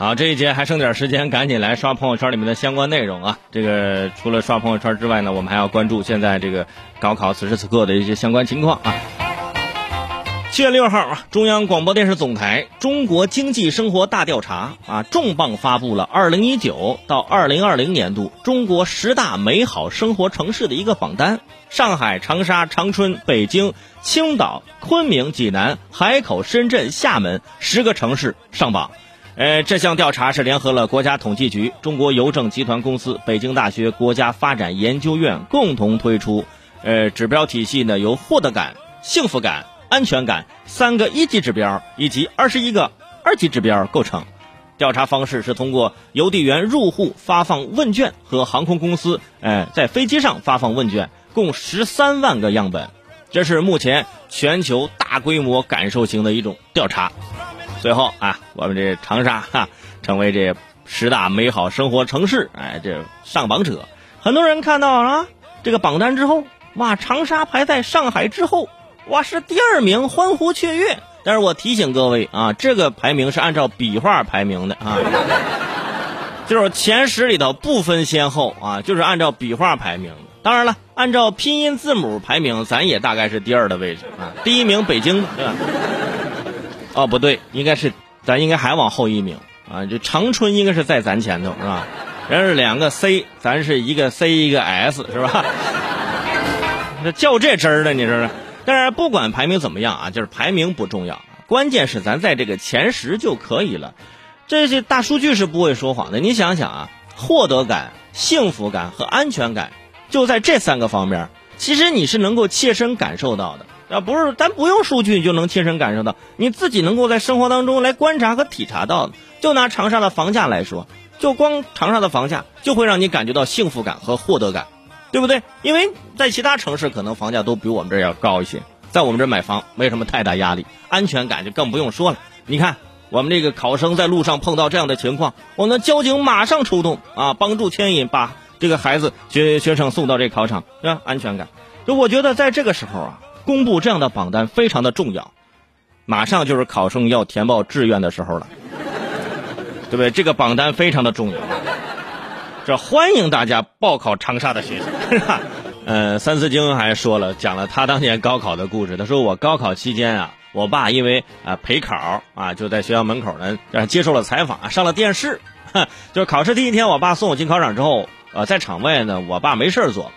好，这一节还剩点时间，赶紧来刷朋友圈里面的相关内容啊！这个除了刷朋友圈之外呢，我们还要关注现在这个高考此时此刻的一些相关情况啊。七月六号啊，中央广播电视总台《中国经济生活大调查》啊重磅发布了二零一九到二零二零年度中国十大美好生活城市的一个榜单，上海、长沙、长春、北京、青岛、昆明、济南、海口、深圳、厦门十个城市上榜。呃，这项调查是联合了国家统计局、中国邮政集团公司、北京大学国家发展研究院共同推出。呃，指标体系呢由获得感、幸福感、安全感三个一级指标以及二十一个二级指标构成。调查方式是通过邮递员入户发放问卷和航空公司呃在飞机上发放问卷，共十三万个样本。这是目前全球大规模感受型的一种调查。最后啊，我们这长沙哈成为这十大美好生活城市，哎，这上榜者，很多人看到啊这个榜单之后，哇，长沙排在上海之后，哇是第二名，欢呼雀跃。但是我提醒各位啊，这个排名是按照笔画排名的啊，就是前十里头不分先后啊，就是按照笔画排名。当然了，按照拼音字母排名，咱也大概是第二的位置啊，第一名北京，对吧？哦，不对，应该是咱应该还往后一名啊！这长春应该是在咱前头是吧？人是两个 C，咱是一个 C 一个 S 是吧？那较这真儿的你说说？但是不管排名怎么样啊，就是排名不重要，关键是咱在这个前十就可以了。这些大数据是不会说谎的。你想想啊，获得感、幸福感和安全感，就在这三个方面，其实你是能够切身感受到的。啊，不是，咱不用数据就能亲身感受到，你自己能够在生活当中来观察和体察到。就拿长沙的房价来说，就光长沙的房价就会让你感觉到幸福感和获得感，对不对？因为在其他城市可能房价都比我们这儿要高一些，在我们这儿买房没什么太大压力，安全感就更不用说了。你看，我们这个考生在路上碰到这样的情况，我们交警马上出动啊，帮助牵引，把这个孩子学学生送到这考场，是吧？安全感，就我觉得在这个时候啊。公布这样的榜单非常的重要，马上就是考生要填报志愿的时候了，对不对？这个榜单非常的重要，这欢迎大家报考长沙的学生，是吧？呃，三字经还说了，讲了他当年高考的故事。他说我高考期间啊，我爸因为啊陪考啊，就在学校门口呢接受了采访，上了电视。就是考试第一天，我爸送我进考场之后，呃，在场外呢，我爸没事做。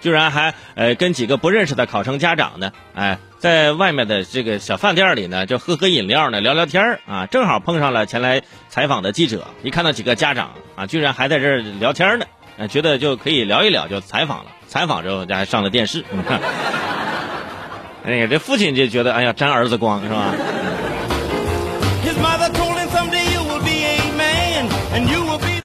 居然还呃跟几个不认识的考生家长呢，哎，在外面的这个小饭店里呢，就喝喝饮料呢，聊聊天啊，正好碰上了前来采访的记者，一看到几个家长啊，居然还在这儿聊天呢，觉得就可以聊一聊，就采访了，采访之后还上了电视，那个这父亲就觉得哎呀沾儿子光是吧？